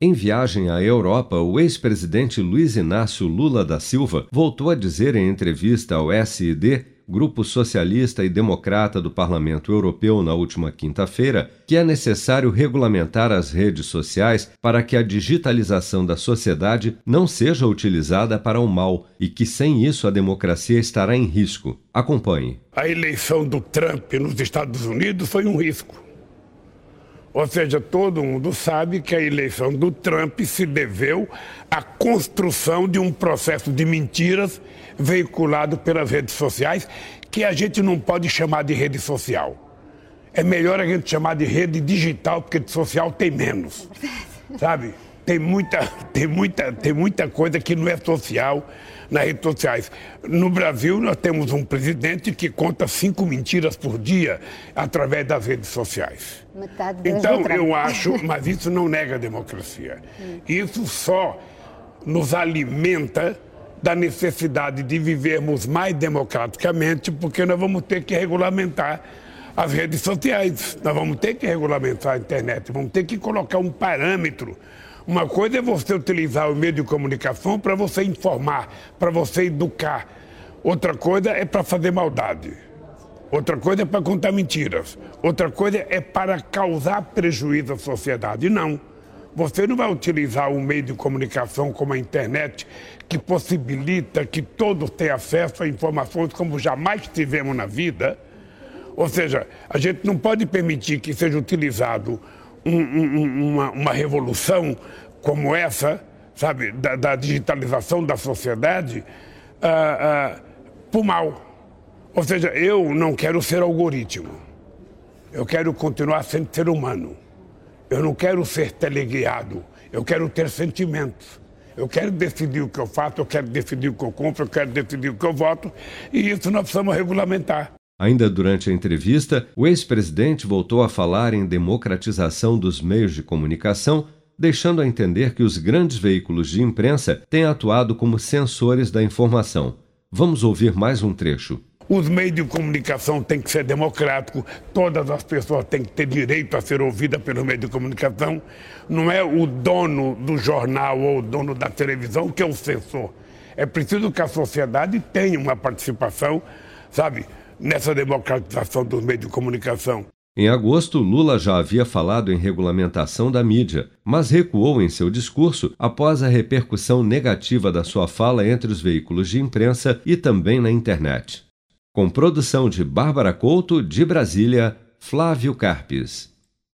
Em viagem à Europa, o ex-presidente Luiz Inácio Lula da Silva voltou a dizer em entrevista ao SID, Grupo Socialista e Democrata do Parlamento Europeu, na última quinta-feira, que é necessário regulamentar as redes sociais para que a digitalização da sociedade não seja utilizada para o mal e que, sem isso, a democracia estará em risco. Acompanhe. A eleição do Trump nos Estados Unidos foi um risco ou seja, todo mundo sabe que a eleição do Trump se deveu à construção de um processo de mentiras veiculado pelas redes sociais, que a gente não pode chamar de rede social. É melhor a gente chamar de rede digital, porque de social tem menos. Sabe? Tem muita, tem muita, tem muita coisa que não é social nas redes sociais. No Brasil, nós temos um presidente que conta cinco mentiras por dia através das redes sociais. então, eu acho, mas isso não nega a democracia. Isso só nos alimenta da necessidade de vivermos mais democraticamente, porque nós vamos ter que regulamentar as redes sociais, nós vamos ter que regulamentar a internet, vamos ter que colocar um parâmetro uma coisa é você utilizar o meio de comunicação para você informar, para você educar. Outra coisa é para fazer maldade. Outra coisa é para contar mentiras. Outra coisa é para causar prejuízo à sociedade. Não. Você não vai utilizar um meio de comunicação como a internet, que possibilita que todos tenham acesso a informações como jamais tivemos na vida. Ou seja, a gente não pode permitir que seja utilizado um, um, uma, uma, revolução como essa, sabe, da, da digitalização da sociedade, uh, uh, por mal. Ou seja, eu não quero ser algoritmo. Eu quero continuar sendo ser humano. Eu não quero ser teleguiado. Eu quero ter sentimentos. Eu quero decidir o que eu faço, eu quero decidir o que eu compro, eu quero decidir o que eu voto, e isso nós precisamos regulamentar. Ainda durante a entrevista, o ex-presidente voltou a falar em democratização dos meios de comunicação, deixando a entender que os grandes veículos de imprensa têm atuado como censores da informação. Vamos ouvir mais um trecho. Os meios de comunicação têm que ser democráticos, todas as pessoas têm que ter direito a ser ouvidas pelo meio de comunicação. Não é o dono do jornal ou o dono da televisão que é o censor. É preciso que a sociedade tenha uma participação, sabe? Nessa democratização dos meios de comunicação. Em agosto, Lula já havia falado em regulamentação da mídia, mas recuou em seu discurso após a repercussão negativa da sua fala entre os veículos de imprensa e também na internet. Com produção de Bárbara Couto, de Brasília, Flávio Carpes.